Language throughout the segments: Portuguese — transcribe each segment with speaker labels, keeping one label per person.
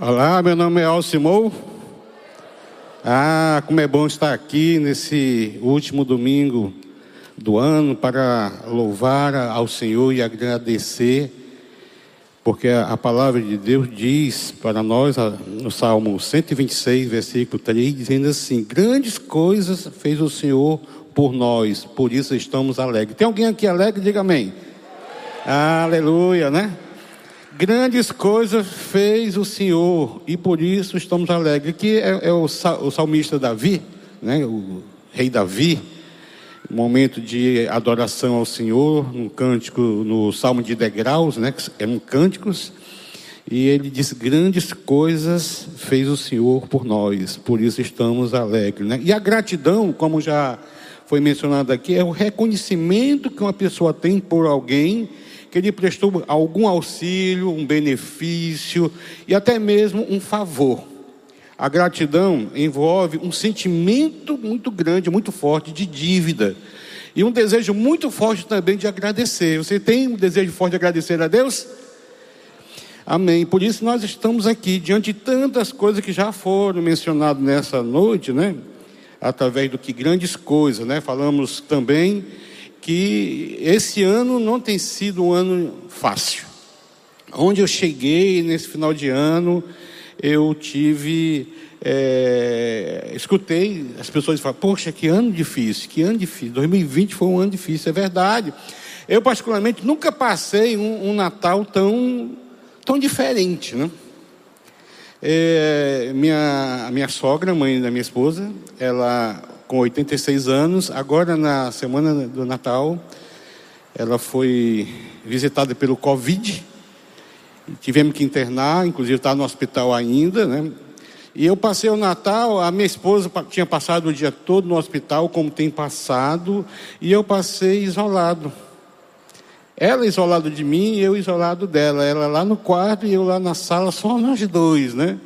Speaker 1: Olá, meu nome é Alcimou. Ah, como é bom estar aqui nesse último domingo do ano para louvar ao Senhor e agradecer, porque a palavra de Deus diz para nós no Salmo 126, versículo 3, dizendo assim: Grandes coisas fez o Senhor por nós, por isso estamos alegres. Tem alguém aqui alegre? Diga amém. Aleluia, né? Grandes coisas fez o Senhor e por isso estamos alegres. Aqui é, é o, o, salmista Davi, né? o rei Davi, momento de adoração ao Senhor, um cântico no Salmo de Degraus, né? é um cânticos, e ele diz: Grandes coisas fez o Senhor por nós, por isso estamos alegres. Né? E a gratidão, como já foi mencionado aqui, é o reconhecimento que uma pessoa tem por alguém que lhe prestou algum auxílio, um benefício e até mesmo um favor. A gratidão envolve um sentimento muito grande, muito forte de dívida. E um desejo muito forte também de agradecer. Você tem um desejo forte de agradecer a Deus? Amém. Por isso nós estamos aqui, diante de tantas coisas que já foram mencionadas nessa noite, né? Através do que grandes coisas, né? Falamos também que esse ano não tem sido um ano fácil. Onde eu cheguei nesse final de ano, eu tive. É, escutei as pessoas falar: Poxa, que ano difícil, que ano difícil. 2020 foi um ano difícil, é verdade. Eu, particularmente, nunca passei um, um Natal tão, tão diferente, né? É, minha, minha sogra, mãe da minha esposa, ela com 86 anos. Agora, na semana do Natal, ela foi visitada pelo Covid. Tivemos que internar, inclusive está no hospital ainda, né? E eu passei o Natal, a minha esposa tinha passado o dia todo no hospital, como tem passado, e eu passei isolado. Ela isolado de mim e eu isolado dela. Ela lá no quarto e eu lá na sala, só nós dois, né?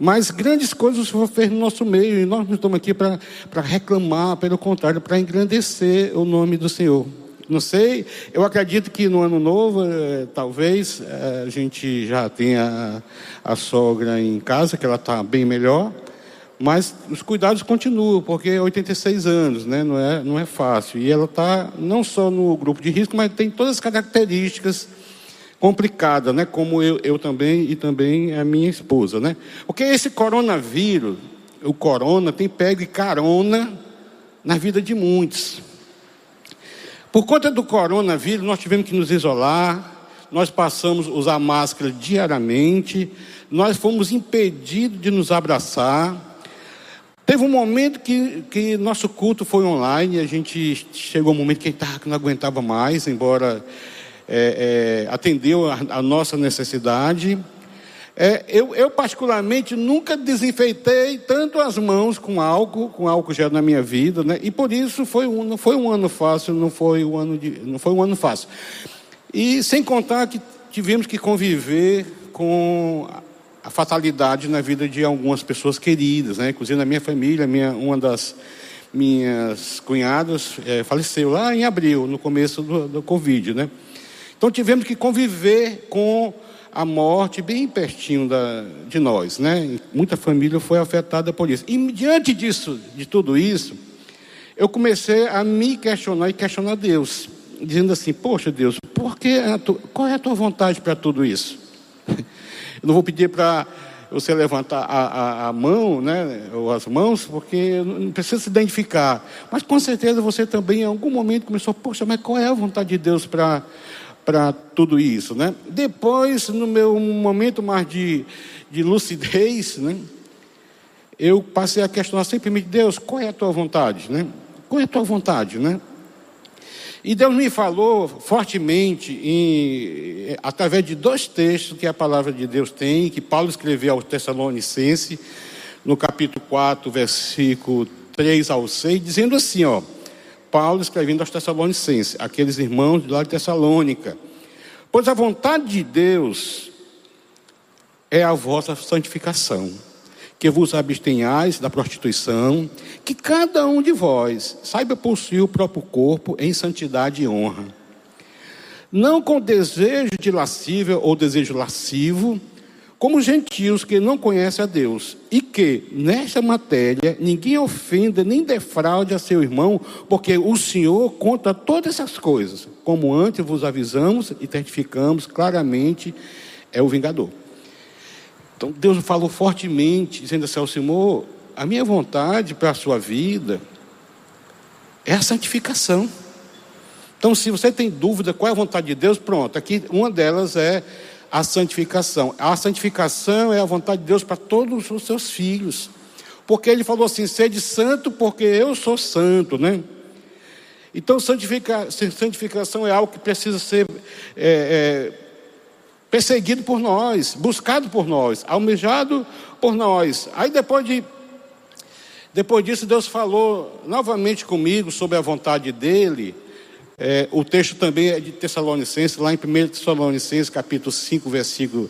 Speaker 1: Mas grandes coisas o Senhor fez no nosso meio e nós não estamos aqui para reclamar, pelo contrário, para engrandecer o nome do Senhor. Não sei, eu acredito que no ano novo, eh, talvez, eh, a gente já tenha a, a sogra em casa, que ela está bem melhor, mas os cuidados continuam, porque é 86 anos, né? não, é, não é fácil. E ela está não só no grupo de risco, mas tem todas as características complicada, né? Como eu, eu também e também a minha esposa, né? Porque esse coronavírus, o corona, tem pego carona na vida de muitos. Por conta do coronavírus, nós tivemos que nos isolar, nós passamos a usar máscara diariamente, nós fomos impedidos de nos abraçar. Teve um momento que, que nosso culto foi online, a gente chegou um momento que, a gente não aguentava mais, embora é, é, atendeu a, a, nossa necessidade. É, eu, eu, particularmente, nunca desinfeitei tanto as mãos com álcool, com álcool gel na minha vida, né? e por isso foi um, não foi um ano fácil, não foi um ano, de, não foi um ano fácil. E sem contar que tivemos que conviver com a fatalidade na vida de algumas pessoas queridas, né? inclusive na minha família, minha, uma das minhas cunhadas é, faleceu lá em abril, no começo do, do Covid, né? Então tivemos que conviver com a morte bem pertinho da, de nós, né? Muita família foi afetada por isso. E diante disso, de tudo isso, eu comecei a me questionar e questionar Deus, dizendo assim: Poxa, Deus, por que tu, qual é a tua vontade para tudo isso? Eu não vou pedir para você levantar a, a, a, mão, né, ou as mãos, porque não precisa se identificar. Mas com certeza você também, em algum momento, começou: Poxa, mas qual é a vontade de Deus para para tudo isso, né? Depois, no meu momento mais de, de lucidez, né? Eu passei a questionar simplesmente, Deus, qual é a tua vontade, né? Qual é a tua vontade, né? E Deus me falou fortemente, em, através de dois textos que a palavra de Deus tem, que Paulo escreveu aos Tessalonicenses, no capítulo 4, versículo 3 ao 6, dizendo assim, ó. Paulo escrevendo aos Tessalonicenses, aqueles irmãos de lá de Tessalônica. Pois a vontade de Deus é a vossa santificação, que vos abstenhais da prostituição, que cada um de vós saiba possuir o próprio corpo em santidade e honra. Não com desejo de lascívia ou desejo lascivo, como gentios que não conhecem a Deus, e que, nesta matéria, ninguém ofenda nem defraude a seu irmão, porque o Senhor conta todas essas coisas, como antes vos avisamos e testificamos claramente, é o vingador. Então Deus falou fortemente, dizendo assim ao Senhor: a minha vontade para a sua vida é a santificação. Então, se você tem dúvida qual é a vontade de Deus, pronto, aqui uma delas é a santificação. A santificação é a vontade de Deus para todos os seus filhos. Porque ele falou assim: sede santo, porque eu sou santo, né? Então, santifica, santificação é algo que precisa ser é, é, perseguido por nós, buscado por nós, almejado por nós. Aí depois de depois disso, Deus falou novamente comigo sobre a vontade dele. É, o texto também é de Tessalonicenses, lá em 1 Tessalonicenses, capítulo 5, versículo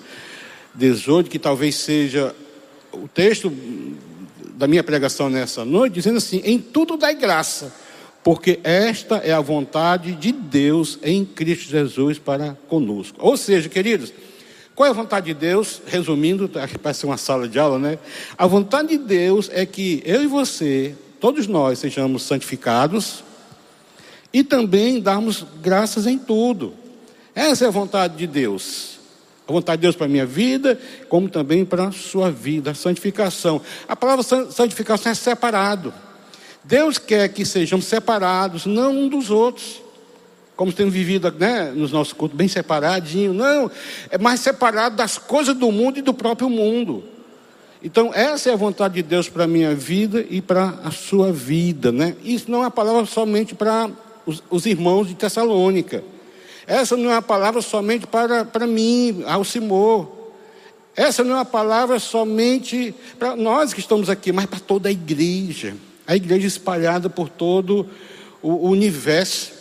Speaker 1: 18, que talvez seja o texto da minha pregação nessa noite, dizendo assim: em tudo dai graça, porque esta é a vontade de Deus em Cristo Jesus para conosco. Ou seja, queridos, qual é a vontade de Deus? Resumindo, aqui parece uma sala de aula, né? A vontade de Deus é que eu e você, todos nós, sejamos santificados e também darmos graças em tudo. Essa é a vontade de Deus. A vontade de Deus para a minha vida, como também para a sua vida, a santificação. A palavra santificação é separado. Deus quer que sejamos separados, não um dos outros. Como temos vivido né, nos nossos cultos, bem separadinho. Não, é mais separado das coisas do mundo e do próprio mundo. Então, essa é a vontade de Deus para a minha vida e para a sua vida. Né? Isso não é uma palavra somente para os, os irmãos de Tessalônica. Essa não é uma palavra somente para, para mim, Alcimor. Essa não é uma palavra somente para nós que estamos aqui, mas para toda a igreja. A igreja espalhada por todo o universo.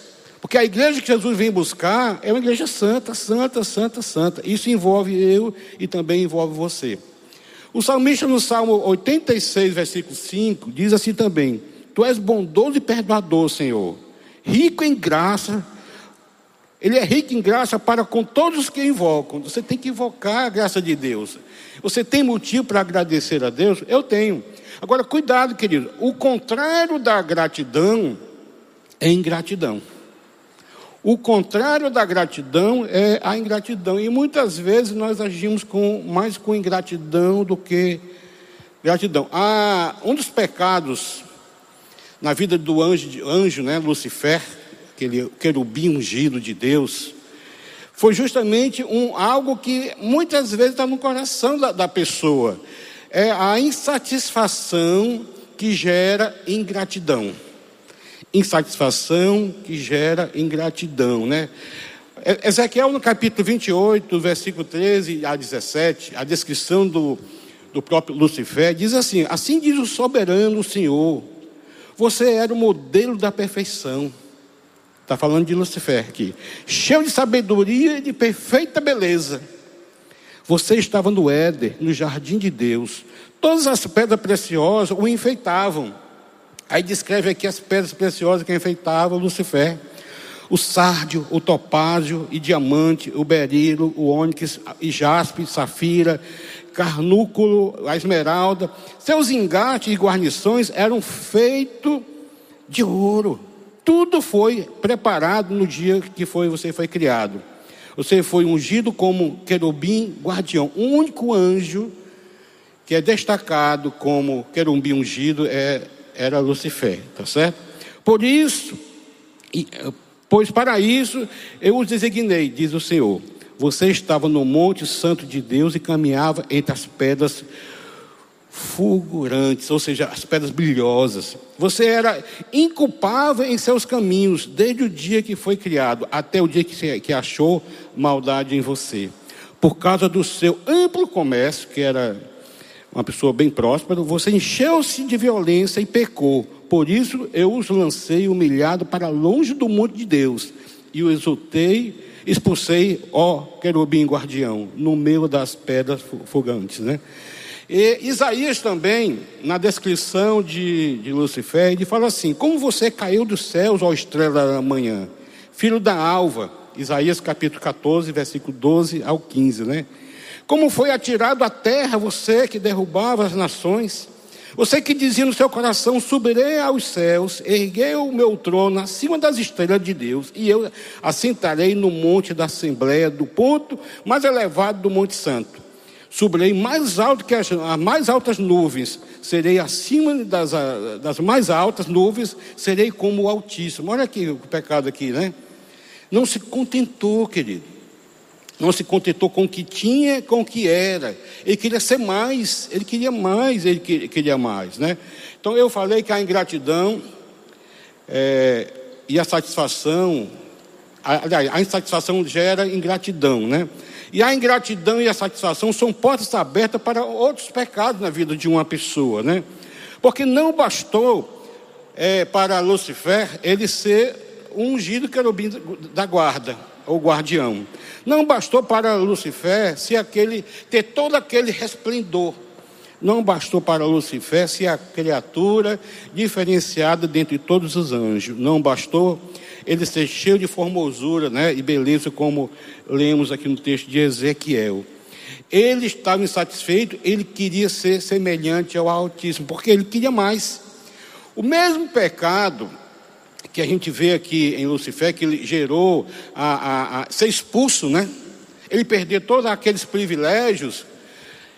Speaker 1: Porque a igreja que Jesus vem buscar é uma igreja santa, santa, santa, santa. Isso envolve eu e também envolve você. O salmista no Salmo 86, versículo 5, diz assim também: Tu és bondoso e perdoador, Senhor rico em graça. Ele é rico em graça para com todos os que invocam. Você tem que invocar a graça de Deus. Você tem motivo para agradecer a Deus? Eu tenho. Agora, cuidado, querido. O contrário da gratidão é ingratidão. O contrário da gratidão é a ingratidão. E muitas vezes nós agimos com, mais com ingratidão do que gratidão. Ah, um dos pecados na vida do anjo, anjo né, Lucifer, aquele querubim ungido de Deus, foi justamente um, algo que muitas vezes está no coração da, da pessoa. É a insatisfação que gera ingratidão. Insatisfação que gera ingratidão, né? Ezequiel, no capítulo 28, versículo 13 a 17, a descrição do, do próprio Lucifer, diz assim: Assim diz o soberano Senhor, você era o modelo da perfeição. Está falando de Lucifer aqui. Cheio de sabedoria e de perfeita beleza. Você estava no Éder, no jardim de Deus. Todas as pedras preciosas o enfeitavam. Aí descreve aqui as pedras preciosas que enfeitavam Lucifer. O sárdio, o topázio e diamante, o berilo, o ônix e jaspe, safira, carnúculo, a esmeralda. Seus engates e guarnições eram feitos de ouro. Tudo foi preparado no dia que foi, você foi criado. Você foi ungido como querubim guardião. O único anjo que é destacado como querubim ungido é, era Lucifer, tá certo? Por isso, pois para isso eu os designei, diz o Senhor você estava no Monte Santo de Deus e caminhava entre as pedras fulgurantes, ou seja, as pedras brilhosas. Você era inculpável em seus caminhos, desde o dia que foi criado até o dia que, achou maldade em você. Por causa do seu amplo comércio, que era uma pessoa bem próspera, você encheu-se de violência e pecou. Por isso eu os lancei humilhado para longe do monte de Deus e o exultei expulsei, ó querubim guardião, no meio das pedras fogantes, né? E Isaías também, na descrição de, de Lucifer, ele fala assim: Como você caiu dos céus, ó estrela da manhã, filho da alva, Isaías capítulo 14, versículo 12 ao 15, né? Como foi atirado à terra você que derrubava as nações? Você que dizia no seu coração: Subirei aos céus, erguei o meu trono acima das estrelas de Deus, e eu assentarei no monte da Assembleia, do ponto mais elevado do Monte Santo. Subirei mais alto que as, as mais altas nuvens, serei acima das, das mais altas nuvens, serei como o Altíssimo. Olha aqui o pecado aqui, né? Não se contentou, querido. Não se contentou com o que tinha, com o que era. Ele queria ser mais, ele queria mais, ele queria mais, né? Então eu falei que a ingratidão é, e a satisfação, aliás, a insatisfação gera ingratidão, né? E a ingratidão e a satisfação são portas abertas para outros pecados na vida de uma pessoa, né? Porque não bastou é, para Lucifer ele ser um ungido querubim da guarda, ou guardião. Não bastou para Lucifer se aquele ter todo aquele resplendor. Não bastou para Lucifer ser a criatura diferenciada dentre todos os anjos. Não bastou ele ser cheio de formosura né, e beleza, como lemos aqui no texto de Ezequiel. Ele estava insatisfeito, ele queria ser semelhante ao Altíssimo, porque ele queria mais. O mesmo pecado que a gente vê aqui em Lucifer, que ele gerou a, a, a ser expulso, né? Ele perdeu todos aqueles privilégios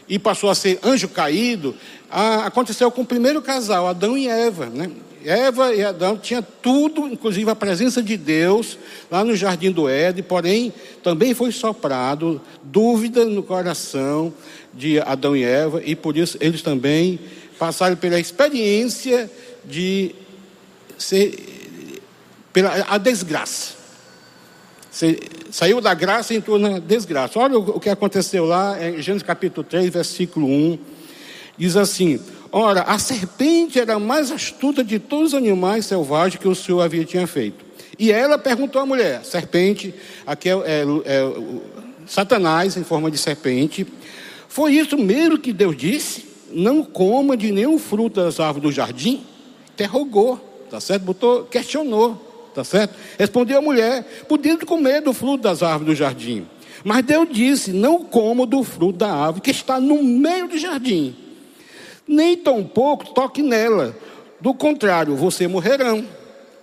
Speaker 1: e passou a ser anjo caído. Aconteceu com o primeiro casal, Adão e Eva, né? Eva e Adão tinham tudo, inclusive a presença de Deus, lá no jardim do Éden, porém também foi soprado dúvida no coração de Adão e Eva, e por isso eles também passaram pela experiência de ser pela a desgraça. Você saiu da graça e entrou na desgraça. Olha o, que aconteceu lá em Gênesis capítulo 3, versículo 1. Diz assim: Ora, a serpente era mais astuta de todos os animais selvagens que o Senhor havia tinha feito. E ela perguntou à mulher: serpente, aqui é, é, é Satanás em forma de serpente, foi isso mesmo que Deus disse? Não coma de nenhum fruto das árvores do jardim? Interrogou, tá certo? Botou, questionou. Tá certo? Respondeu a mulher: podendo comer do fruto das árvores do jardim. Mas Deus disse: Não como do fruto da árvore que está no meio do jardim, nem tampouco toque nela. Do contrário, você morrerão.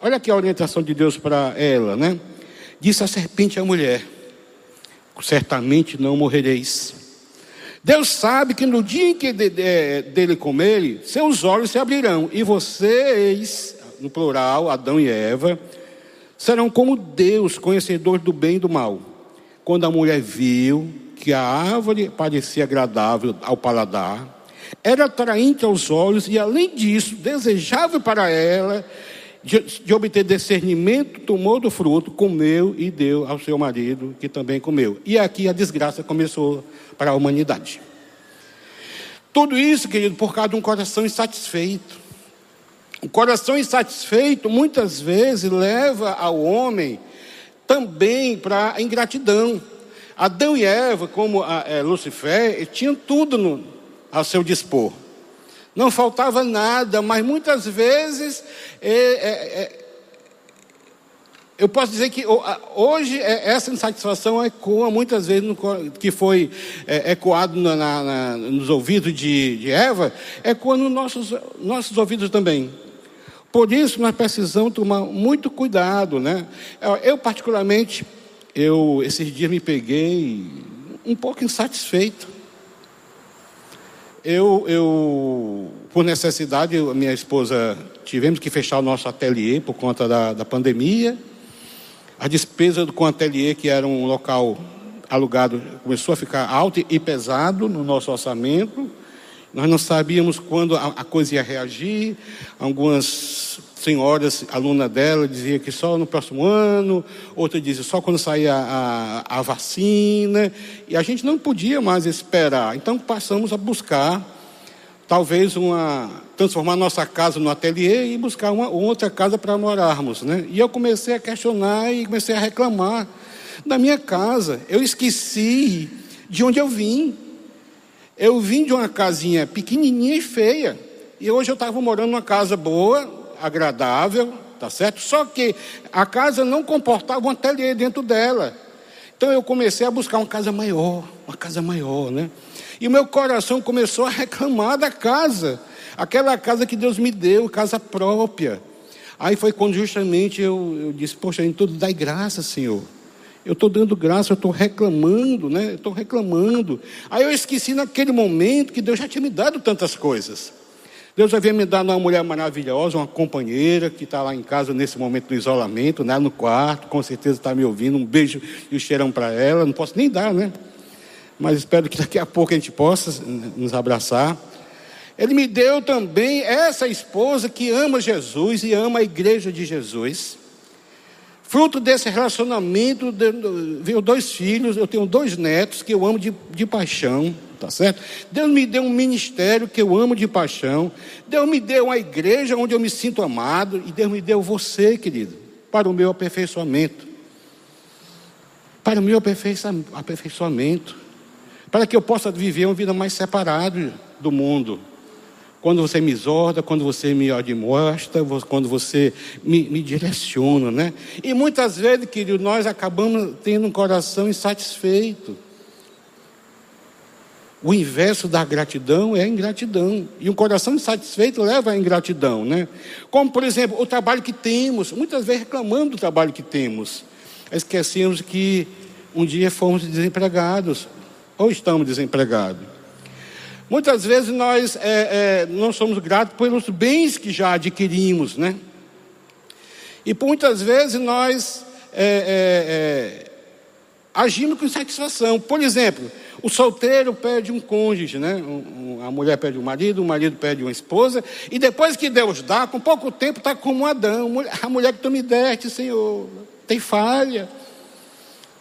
Speaker 1: Olha aqui a orientação de Deus para ela, né? Disse a serpente à mulher: Certamente não morrereis. Deus sabe que no dia em que de, de, dele comerem, seus olhos se abrirão, e vocês, no plural, Adão e Eva, serão como Deus, conhecedor do bem e do mal. Quando a mulher viu que a árvore parecia agradável ao paladar, era atraente aos olhos e, além disso, desejável para ela de, de, obter discernimento, tomou do fruto, comeu e deu ao seu marido, que também comeu. E aqui a desgraça começou para a humanidade. Tudo isso, querido, por causa de um coração insatisfeito. O coração insatisfeito muitas vezes leva ao homem também para a ingratidão. Adão e Eva, como a, é, Lucifer, tinham tudo no, ao seu dispor. Não faltava nada, mas muitas vezes é, é, é eu posso dizer que hoje é, essa insatisfação ecoa muitas vezes no, que foi é, ecoado na, na, nos ouvidos de, de Eva, ecoa nos nossos, nossos ouvidos também. Por isso nós precisamos tomar muito cuidado, né? Eu particularmente, eu esses dias me peguei um pouco insatisfeito. Eu, eu por necessidade, eu, minha esposa tivemos que fechar o nosso ateliê por conta da, da pandemia. A despesa com o ateliê, que era um local alugado, começou a ficar alto e pesado no nosso orçamento. Nós não sabíamos quando a, a coisa ia reagir. Algumas senhoras, aluna dela, dizia que só no próximo ano, outra dizia só quando sair a, a, a, vacina, e a gente não podia mais esperar. Então passamos a buscar, talvez, uma transformar nossa casa no ateliê e buscar uma outra casa para morarmos. Né? E eu comecei a questionar e comecei a reclamar da minha casa. Eu esqueci de onde eu vim. Eu vim de uma casinha pequenininha e feia. E hoje eu estava morando numa casa boa, agradável, tá certo? Só que a casa não comportava um ateliê dentro dela. Então eu comecei a buscar uma casa maior, uma casa maior, né? E o meu coração começou a reclamar da casa, aquela casa que Deus me deu, casa própria. Aí foi quando justamente eu, eu disse: Poxa, em tudo dai graça, Senhor. Eu estou dando graça, eu estou reclamando, né? Eu estou reclamando. Aí eu esqueci naquele momento que Deus já tinha me dado tantas coisas. Deus havia me dado uma mulher maravilhosa, uma companheira que está lá em casa nesse momento do isolamento, né, no quarto, com certeza está me ouvindo. Um beijo e um cheirão para ela. Não posso nem dar, né? Mas espero que daqui a pouco a gente possa nos abraçar. Ele me deu também essa esposa que ama Jesus e ama a igreja de Jesus. Fruto desse relacionamento, veio dois filhos, eu tenho dois netos que eu amo de, de paixão, tá certo? Deus me deu um ministério que eu amo de paixão. Deus me deu uma igreja onde eu me sinto amado. E Deus me deu você, querido, para o meu aperfeiçoamento. Para o meu aperfeiçoamento. Para que eu possa viver uma vida mais separada do mundo quando você me exorta, quando você me admoesta, quando você me, me, direciona, né? E muitas vezes, querido, nós acabamos tendo um coração insatisfeito. O inverso da gratidão é a ingratidão. E um coração insatisfeito leva à ingratidão, né? Como, por exemplo, o trabalho que temos. Muitas vezes reclamamos do trabalho que temos. Esquecemos que um dia fomos desempregados. Ou estamos desempregados. Muitas vezes nós é, é, não somos gratos pelos bens que já adquirimos, né? E muitas vezes nós é, é, é, agimos com insatisfação. Por exemplo, o solteiro perde um cônjuge, né? Um, um, a mulher perde um marido, o marido perde uma esposa, e depois que Deus dá, com pouco tempo está como Adão. A mulher que tu me deste, Senhor, tem falha,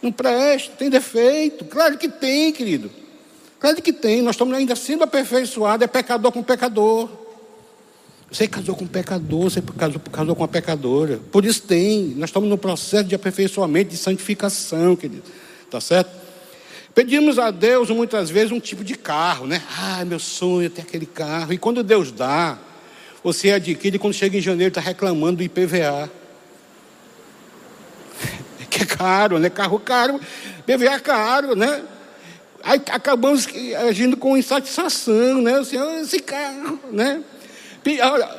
Speaker 1: não presta, tem defeito. Claro que tem, querido. Claro que tem, nós estamos ainda sendo aperfeiçoados, é pecador com pecador. Você casou com um pecador, você casou, casou com uma pecadora. Por isso tem, nós estamos no processo de aperfeiçoamento, de santificação, querido. Está certo? Pedimos a Deus muitas vezes um tipo de carro, né? Ah, meu sonho é ter aquele carro. E quando Deus dá, você adquire, quando chega em janeiro, está reclamando do IPVA. Que é caro, né? Carro caro, IPVA caro, né? Aí acabamos agindo com insatisfação, né? O Senhor, esse carro, né?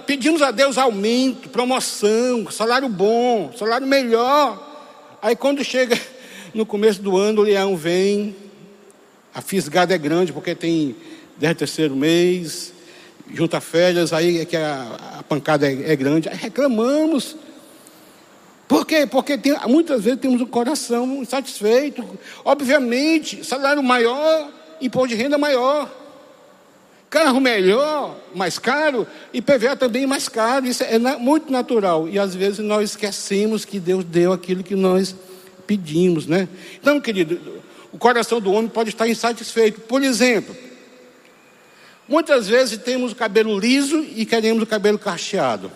Speaker 1: Pedimos a Deus aumento, promoção, salário bom, salário melhor. Aí quando chega no começo do ano, o leão vem, a fisgada é grande, porque tem 10 terceiro mês, junta férias, aí é que a, a pancada é, é grande. Aí reclamamos. Por quê? Porque tem, muitas vezes temos um coração insatisfeito. Obviamente, salário maior, imposto de renda maior. Carro melhor, mais caro, e PVA também mais caro. Isso é muito natural. E às vezes nós esquecemos que Deus deu aquilo que nós pedimos, né? Então, querido, o coração do homem pode estar insatisfeito. Por exemplo, muitas vezes temos o cabelo liso e queremos o cabelo cacheado.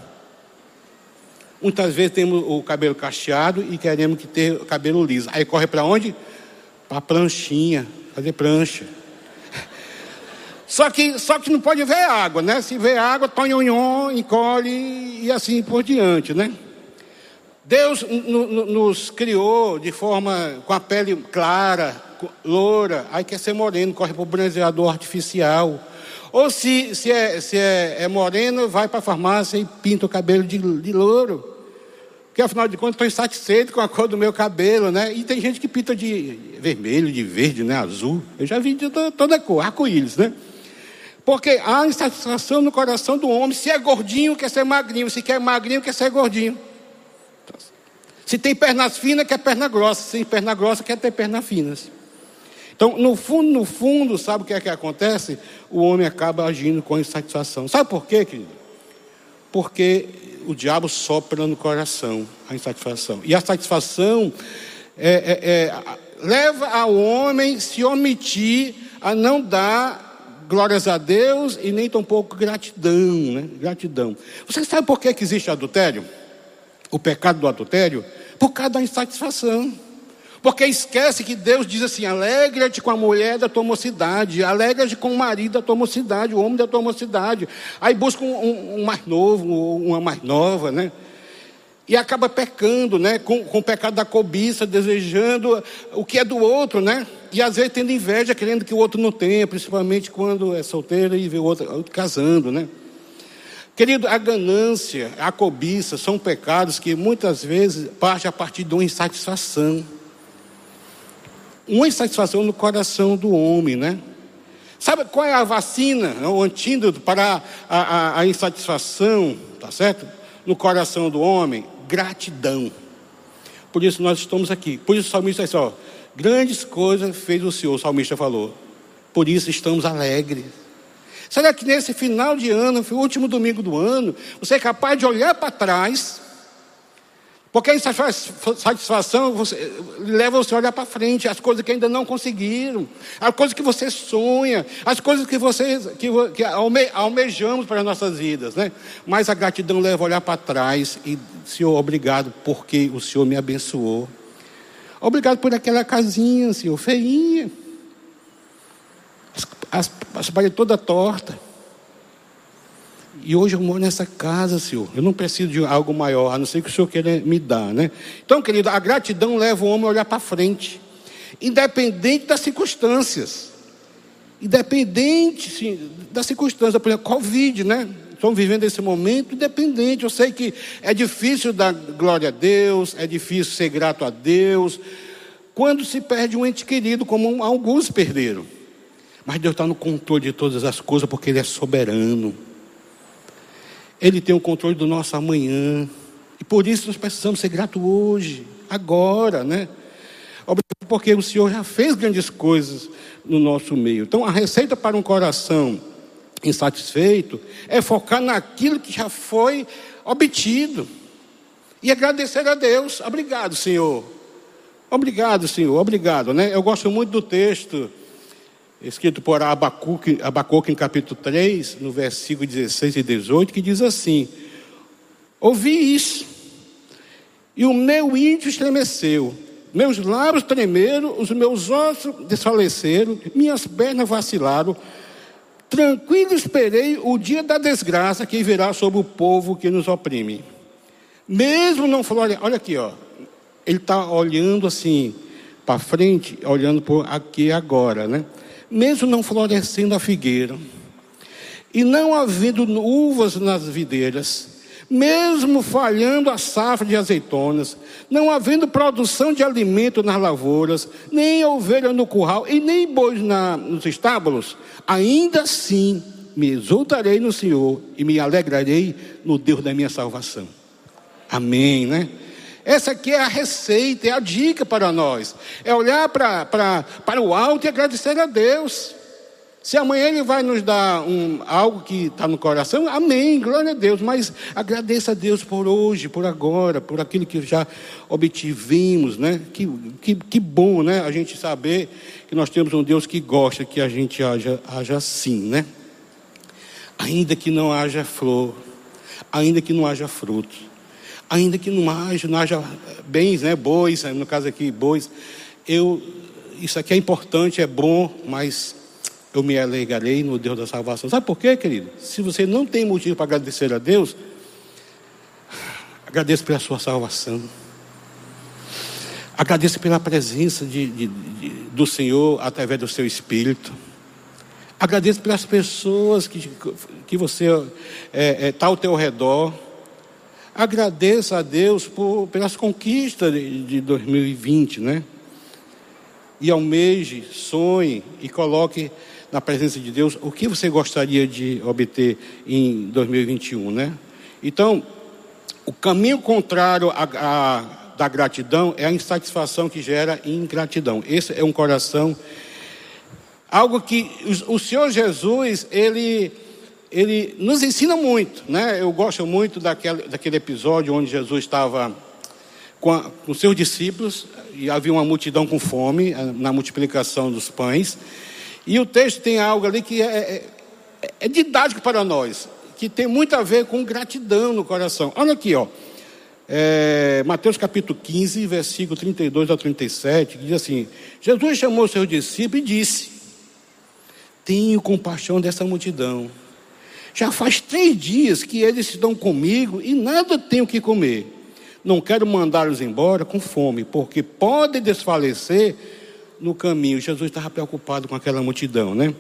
Speaker 1: Muitas vezes temos o cabelo cacheado e queremos que ter o cabelo liso. Aí corre para onde? Para pranchinha, fazer prancha. Só que, só que não pode ver água, né? Se vê água, tonhonhon, encolhe e assim por diante, né? Deus nos criou de forma com a pele clara, loura, aí quer ser moreno, corre para o bronzeador artificial. Ou se, se, é, se é, é moreno, vai para a farmácia e pinta o cabelo de, de louro. Porque afinal de contas estou insatisfeito com a cor do meu cabelo, né? E tem gente que pinta de vermelho, de verde, né? Azul. Eu já vi de toda cor, arco-íris, né? Porque há insatisfação no coração do homem. Se é gordinho, quer ser magrinho. Se quer magrinho, quer ser gordinho. Se tem pernas finas, quer perna grossa. Se tem perna grossa, quer ter pernas finas. Então, no fundo, no fundo, sabe o que é que acontece? O homem acaba agindo com insatisfação. Sabe por quê, querido? Porque o diabo sopra no coração a insatisfação. E a satisfação é, é, é, leva ao homem se omitir a não dar glórias a Deus e nem tampouco gratidão, né? Gratidão. Você sabe por que, que existe adultério? O pecado do adultério? Por causa da insatisfação. Porque esquece que Deus diz assim: alegra-te com a mulher da tua mocidade, alegra-te com o marido da tua mocidade, o homem da tua mocidade. Aí busca um, um, um mais novo, uma mais nova, né? E acaba pecando, né? Com, com o pecado da cobiça, desejando o que é do outro, né? E às vezes tendo inveja, querendo que o outro não tenha, principalmente quando é solteiro e vê o outro, outro casando, né? Querido, a ganância, a cobiça são pecados que muitas vezes partem a partir de uma insatisfação. Uma insatisfação no coração do homem, né? Sabe qual é a vacina, o antídoto para a, a, a insatisfação, tá certo? No coração do homem? Gratidão. Por isso nós estamos aqui. Por isso o salmista disse, ó, grandes coisas fez o Senhor, o salmista falou. Por isso estamos alegres. Será que nesse final de ano, último domingo do ano, você é capaz de olhar para trás? Porque a insatisfação leva você a olhar para frente, as coisas que ainda não conseguiram, as coisas que você sonha, as coisas que você que, que alme, almejamos para as nossas vidas, né? Mas a gratidão leva a olhar para trás e, Senhor, obrigado porque o Senhor me abençoou. Obrigado por aquela casinha, Senhor, feinha as, as paredes toda torta. E hoje eu moro nessa casa, Senhor. Eu não preciso de algo maior, a não ser que o Senhor queira me dar, né? Então, querido, a gratidão leva o homem a olhar para frente, independente das circunstâncias. Independente sim, das circunstâncias, por exemplo, Covid, né? Estamos vivendo esse momento independente. Eu sei que é difícil dar glória a Deus, é difícil ser grato a Deus, quando se perde um ente querido, como alguns perderam. Mas Deus está no controle de todas as coisas porque Ele é soberano. Ele tem o controle do nosso amanhã. E por isso nós precisamos ser gratos hoje, agora, né? Porque o Senhor já fez grandes coisas no nosso meio. Então a receita para um coração insatisfeito é focar naquilo que já foi obtido. E agradecer a Deus. Obrigado, Senhor. Obrigado, Senhor. Obrigado, né? Eu gosto muito do texto escrito por Abacuque, Abacuque em capítulo 3, no versículo 16 e 18, que diz assim: Ouvi isso, e o meu íntimo estremeceu, meus lábios tremeram, os meus ossos desfaleceram, minhas pernas vacilaram. Tranquilo esperei o dia da desgraça que virá sobre o povo que nos oprime. Mesmo não falou, olha aqui, ó. Ele está olhando assim para frente, olhando por aqui agora, né? Mesmo não florescendo a figueira, e não havendo uvas nas videiras, mesmo falhando a safra de azeitonas, não havendo produção de alimento nas lavouras, nem ovelha no curral e nem bois na, nos estábulos, ainda assim me exultarei no Senhor e me alegrarei no Deus da minha salvação. Amém, né? Essa aqui é a receita, é a dica para nós. É olhar para, para, para o alto e agradecer a Deus. Se amanhã Ele vai nos dar um, algo que está no coração, amém, glória a Deus. Mas agradeça a Deus por hoje, por agora, por aquilo que já obtivemos, né? Que, que, que bom, né? A gente saber que nós temos um Deus que gosta que a gente haja, haja assim, né? Ainda que não haja flor, ainda que não haja fruto ainda que não haja, não haja bens, né, bois, no caso aqui, bois, eu, isso aqui é importante, é bom, mas eu me alegrarei no Deus da salvação. Sabe por quê, querido? Se você não tem motivo para agradecer a Deus, agradeça pela sua salvação. Agradeça pela presença de, de, de, do Senhor através do seu Espírito. Agradeça pelas pessoas que, que você está é, é, tá ao teu redor. Agradeça a Deus por, pelas conquistas de, de 2020, né? E almeje, sonhe e coloque na presença de Deus o que você gostaria de obter em 2021, né? Então, o caminho contrário a, a, da gratidão é a insatisfação que gera ingratidão. Esse é um coração, algo que o, o Senhor Jesus, ele ele nos ensina muito, né? Eu gosto muito daquele, daquele episódio onde Jesus estava com, a, com seus discípulos e havia uma multidão com fome eh, na multiplicação dos pães. E o texto tem algo ali que é, é, é didático para nós, que tem muito a ver com gratidão no coração. Olha aqui, ó. É, Mateus capítulo 15, versículo 32 ao 37, que diz assim: Jesus chamou seus discípulos e disse: Tenho compaixão dessa multidão já faz três dias que eles estão comigo e nada tenho que comer. não quero mandá-los embora com fome, porque podem desfalecer no caminho. Jesus estava preocupado com aquela multidão, né?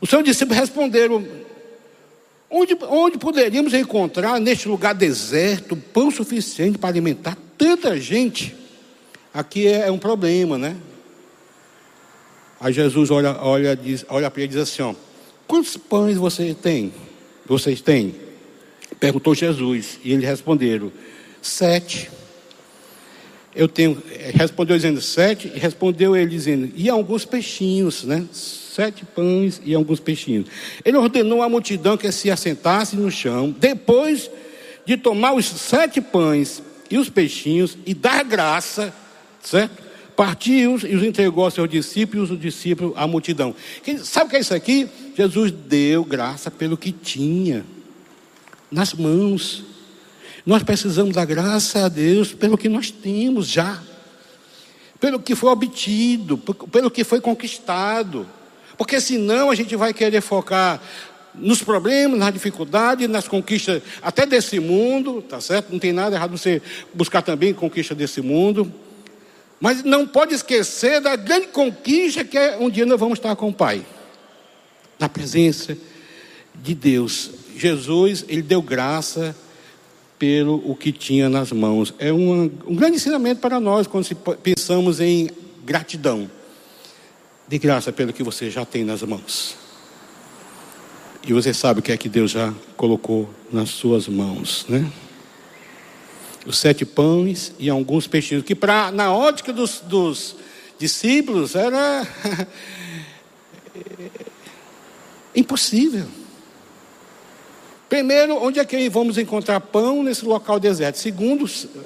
Speaker 1: Os seus discípulos responderam: onde, onde poderíamos encontrar neste lugar deserto pão suficiente para alimentar tanta gente? Aqui é um problema, né? Aí Jesus olha, olha, diz, olha para ele e diz assim: ó, quantos pães você tem? Vocês têm? Perguntou Jesus. E eles responderam: Sete. Eu tenho. Respondeu dizendo sete, e respondeu ele dizendo, e alguns peixinhos, né? Sete pães e alguns peixinhos. Ele ordenou à multidão que se assentasse no chão, depois de tomar os sete pães e os peixinhos e dar graça, certo? Partiu-os e os entregou aos seus discípulos, os discípulos à multidão. Sabe o que é isso aqui? Jesus deu graça pelo que tinha nas mãos. Nós precisamos da graça a Deus pelo que nós temos já, pelo que foi obtido, pelo que foi conquistado. Porque senão a gente vai querer focar nos problemas, nas dificuldades, nas conquistas até desse mundo, tá certo? Não tem nada errado você buscar também conquista desse mundo. Mas não pode esquecer da grande conquista que é um dia nós vamos estar com o Pai. Na presença de Deus. Jesus, ele deu graça pelo o que tinha nas mãos. É um, um grande ensinamento para nós quando pensamos em gratidão. De graça pelo que você já tem nas mãos. E você sabe o que é que Deus já colocou nas suas mãos, né? Os sete pães e alguns peixinhos, que pra, na ótica dos, dos discípulos era impossível. Primeiro, onde é que vamos encontrar pão nesse local deserto? Segundo,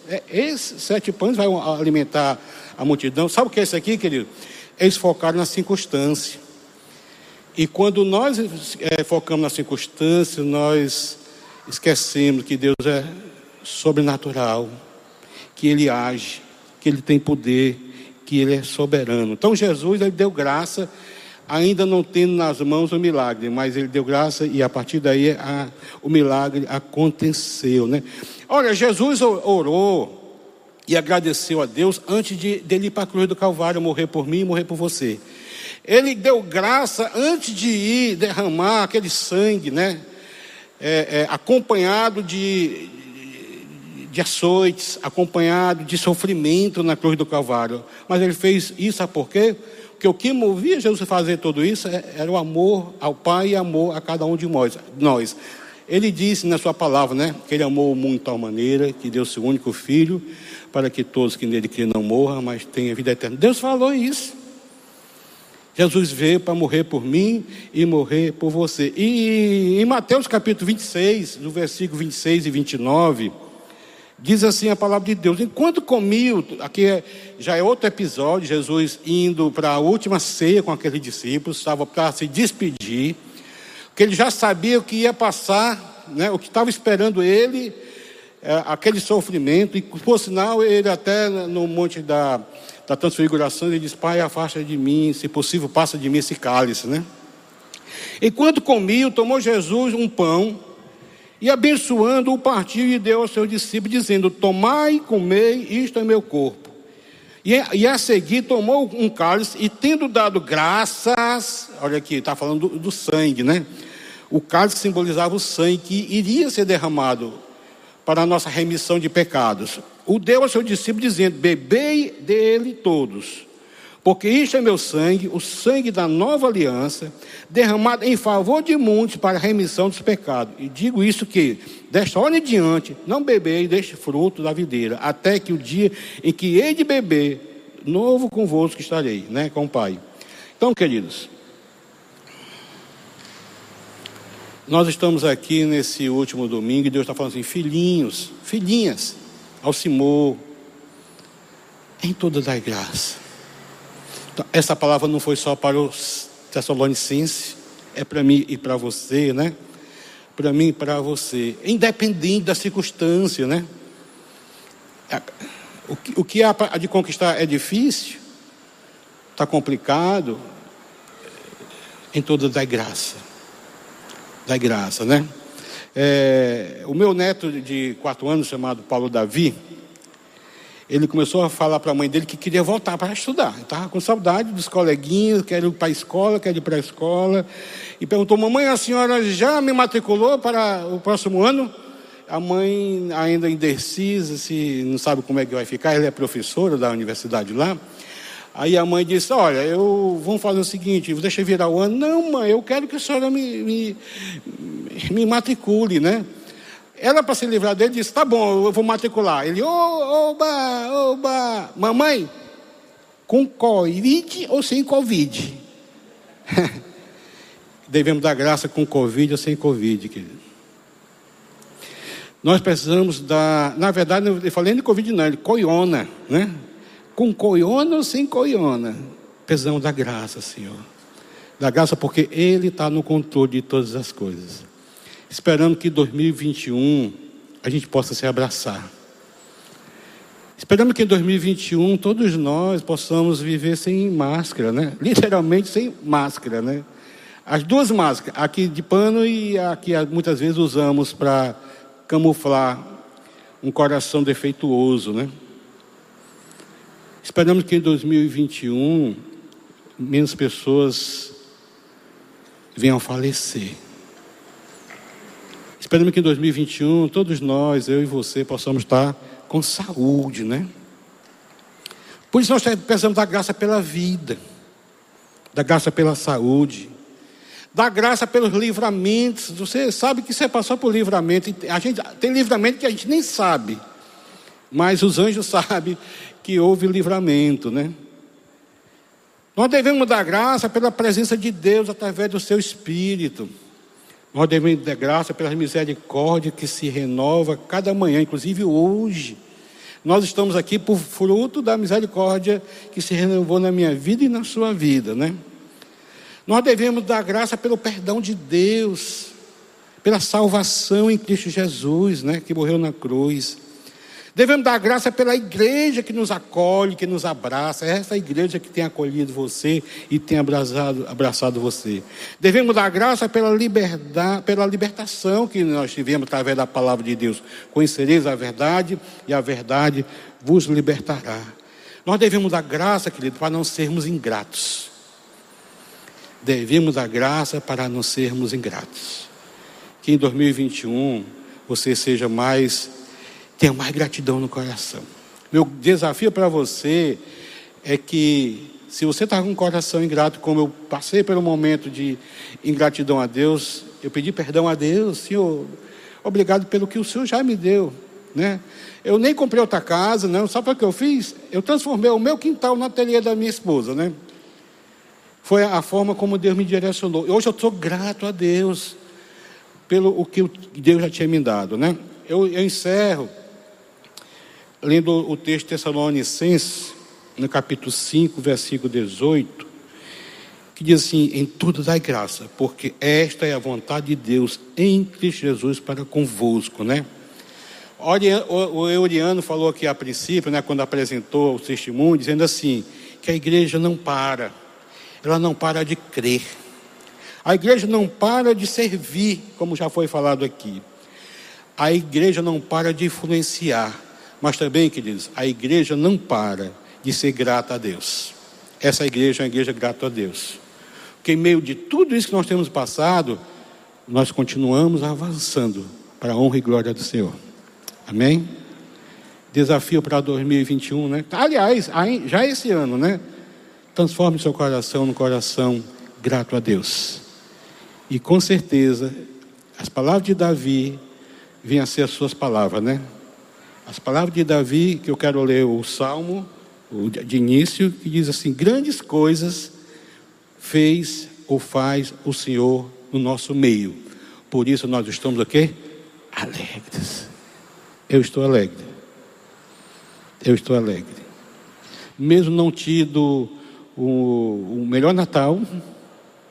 Speaker 1: é, esses sete pães vai alimentar a multidão. Sabe o que é isso aqui, querido? Eles focaram na circunstância. E quando nós é, focamos na circunstância, nós esquecemos que Deus é sobrenatural, que Ele age, que Ele tem poder, que Ele é soberano. Então Jesus ele deu graça ainda não tendo nas mãos o milagre, mas ele deu graça e a partir daí a, o milagre aconteceu, né? Olha, Jesus orou e agradeceu a Deus antes de dele ir para a cruz do Calvário morrer por mim e morrer por você. Ele deu graça antes de ir derramar aquele sangue, né? É, é, acompanhado de, de açoites, acompanhado de sofrimento na cruz do Calvário. Mas ele fez isso, sabe por quê? Porque o que movia Jesus a fazer tudo isso é, era o amor ao Pai e amor a cada um de nós. Ele disse na sua palavra, né, que ele amou o mundo de tal maneira que deu seu único filho para que todos que nele crêem não morram, mas tenham vida eterna. Deus falou isso. Jesus veio para morrer por mim e morrer por você. E em Mateus capítulo 26, no versículo 26 e 29, Diz assim a palavra de Deus: enquanto comiam, aqui é, já é outro episódio, Jesus indo para a última ceia com aqueles discípulos, estava para se despedir, que ele já sabia o que ia passar, né, o que estava esperando ele, é, aquele sofrimento, e por sinal, ele até no monte da, da transfiguração, ele diz: Pai, afasta de mim, se possível, passa de mim esse cálice, né? Enquanto comiam, tomou Jesus um pão e abençoando o partiu e deu aos seus discípulos, dizendo: Tomai e comei, isto é meu corpo. E, e a seguir tomou um cálice e, tendo dado graças, olha aqui, está falando do, do sangue, né? O cálice simbolizava o sangue que iria ser derramado para a nossa remissão de pecados. O deu aos seus discípulos, dizendo: Bebei dele todos porque isto é meu sangue, o sangue da nova aliança, derramado em favor de muitos para a remissão dos pecados. E digo isso que, desta hora em diante, não bebei deste fruto da videira, até que o dia em que hei de beber, novo convosco estarei, né, com o Pai. Então, queridos, nós estamos aqui nesse último domingo e Deus está falando assim: filhinhos, filhinhas, ao Simor, em toda da graça essa palavra não foi só para os Tessalonicenses, é para mim e para você, né? Para mim e para você, independente da circunstância, né? O que, o que há de conquistar é difícil, está complicado, em toda da graça, da graça, né? É, o meu neto de quatro anos, chamado Paulo Davi, ele começou a falar para a mãe dele que queria voltar para estudar. Estava com saudade dos coleguinhas, quer ir para a escola, quer ir para a escola. E perguntou: Mamãe, a senhora já me matriculou para o próximo ano? A mãe, ainda indecisa, se não sabe como é que vai ficar, ela é professora da universidade lá. Aí a mãe disse: Olha, eu vamos fazer o seguinte, deixa virar o ano. Não, mãe, eu quero que a senhora me, me, me matricule, né? Ela, para se livrar dele, disse: Tá bom, eu vou matricular. Ele, ô, oba, oba, mamãe, com Covid ou sem Covid? Devemos dar graça com Covid ou sem Covid, querido. Nós precisamos da. Na verdade, eu falei de Covid, não, ele coiona, né? Com coiona ou sem coiona? Precisamos da graça, Senhor. Da graça, porque Ele está no controle de todas as coisas esperando que 2021 a gente possa se abraçar. Esperando que em 2021 todos nós possamos viver sem máscara, né? Literalmente sem máscara, né? As duas máscaras, aqui de pano e a que muitas vezes usamos para camuflar um coração defeituoso, né? Esperamos que em 2021 menos pessoas venham falecer. Esperamos que em 2021 todos nós, eu e você, possamos estar com saúde, né? Por isso nós precisamos da graça pela vida, da graça pela saúde, da graça pelos livramentos. Você sabe que você passou por livramento. A gente tem livramento que a gente nem sabe, mas os anjos sabem que houve livramento, né? Nós devemos dar graça pela presença de Deus através do seu Espírito. Devemos dar graça pela misericórdia que se renova cada manhã, inclusive hoje. Nós estamos aqui por fruto da misericórdia que se renovou na minha vida e na sua vida, né? Nós devemos dar graça pelo perdão de Deus, pela salvação em Cristo Jesus, né, que morreu na cruz. Devemos dar graça pela igreja que nos acolhe, que nos abraça. É essa igreja que tem acolhido você e tem abraçado, abraçado você. Devemos dar graça pela liberdade, pela libertação que nós tivemos através da palavra de Deus. Conhecereis a verdade e a verdade vos libertará. Nós devemos dar graça, querido, para não sermos ingratos. Devemos dar graça para não sermos ingratos. Que em 2021 você seja mais tenha mais gratidão no coração. Meu desafio para você é que, se você está com um coração ingrato, como eu passei pelo momento de ingratidão a Deus, eu pedi perdão a Deus, Senhor, obrigado pelo que o Senhor já me deu. Né? Eu nem comprei outra casa, não. Sabe o que eu fiz? Eu transformei o meu quintal na ateliê da minha esposa, né? Foi a forma como Deus me direcionou. Hoje eu estou grato a Deus pelo o que Deus já tinha me dado, né? Eu, eu encerro lendo o texto Tessalonicenses, no capítulo 5, versículo 18, que diz assim: Em tudo dai graça, porque esta é a vontade de Deus em Cristo Jesus para convosco, né? O Euriano falou aqui a princípio, né, quando apresentou o testemunho, dizendo assim: que a igreja não para, ela não para de crer, a igreja não para de servir, como já foi falado aqui, a igreja não para de influenciar, mas também, queridos, a igreja não para de ser grata a Deus. Essa igreja é uma igreja grata a Deus. Porque em meio de tudo isso que nós temos passado, nós continuamos avançando para a honra e glória do Senhor. Amém? Desafio para 2021, né? Aliás, já esse ano, né? Transforme seu coração no coração grato a Deus. E com certeza, as palavras de Davi vêm a ser as suas palavras, né? As palavras de Davi, que eu quero ler o salmo de início, que diz assim: Grandes coisas fez ou faz o Senhor no nosso meio. Por isso nós estamos aqui alegres. Eu estou alegre. Eu estou alegre. Mesmo não tido o, o melhor Natal,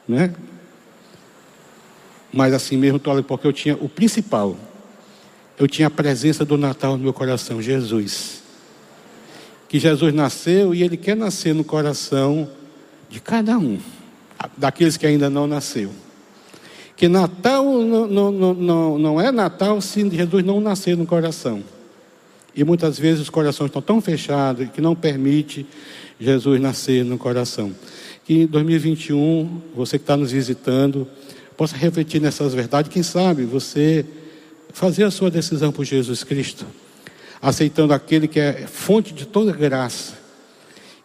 Speaker 1: né? Mas assim mesmo estou alegre porque eu tinha o principal eu tinha a presença do Natal no meu coração, Jesus. Que Jesus nasceu e Ele quer nascer no coração de cada um, daqueles que ainda não nasceu. Que Natal não, não, não, não é Natal se Jesus não nascer no coração. E muitas vezes os corações estão tão fechados que não permite Jesus nascer no coração. Que em 2021, você que está nos visitando, possa refletir nessas verdades. Quem sabe você fazer a sua decisão por Jesus Cristo, aceitando aquele que é fonte de toda graça,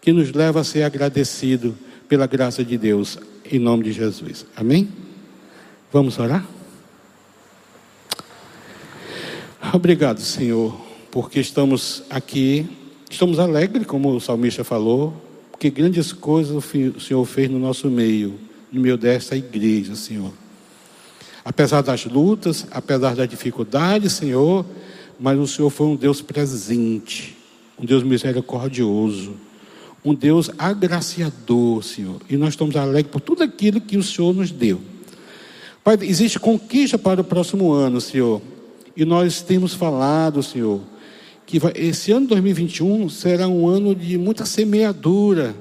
Speaker 1: que nos leva a ser agradecido pela graça de Deus, em nome de Jesus. Amém? Vamos orar? Obrigado, Senhor porque estamos aqui, estamos alegres, como o salmista falou, porque grandes coisas o Senhor fez no nosso meio, no meio desta igreja, Senhor. Apesar das lutas, apesar das dificuldades, Senhor, mas o Senhor foi um Deus presente, um Deus misericordioso, um Deus agraciador, Senhor. E nós estamos alegres por tudo aquilo que o Senhor nos deu. Pai, existe conquista para o próximo ano, Senhor. E nós temos falado, Senhor, que esse ano 2021 será um ano de muita semeadura.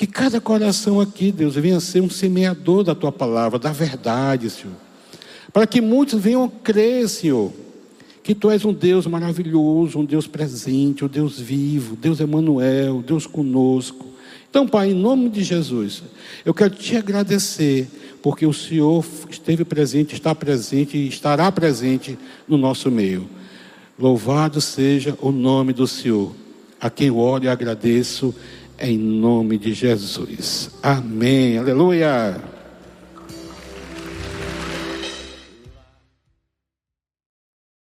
Speaker 1: Que cada coração aqui, Deus, venha ser um semeador da tua palavra, da verdade, Senhor. Para que muitos venham crer, Senhor, que tu és um Deus maravilhoso, um Deus presente, um Deus vivo, Deus Emanuel, Deus conosco. Então, Pai, em nome de Jesus, eu quero te agradecer, porque o Senhor esteve presente, está presente e estará presente no nosso meio. Louvado seja o nome do Senhor, a quem oro e agradeço em nome de Jesus. Amém. Aleluia.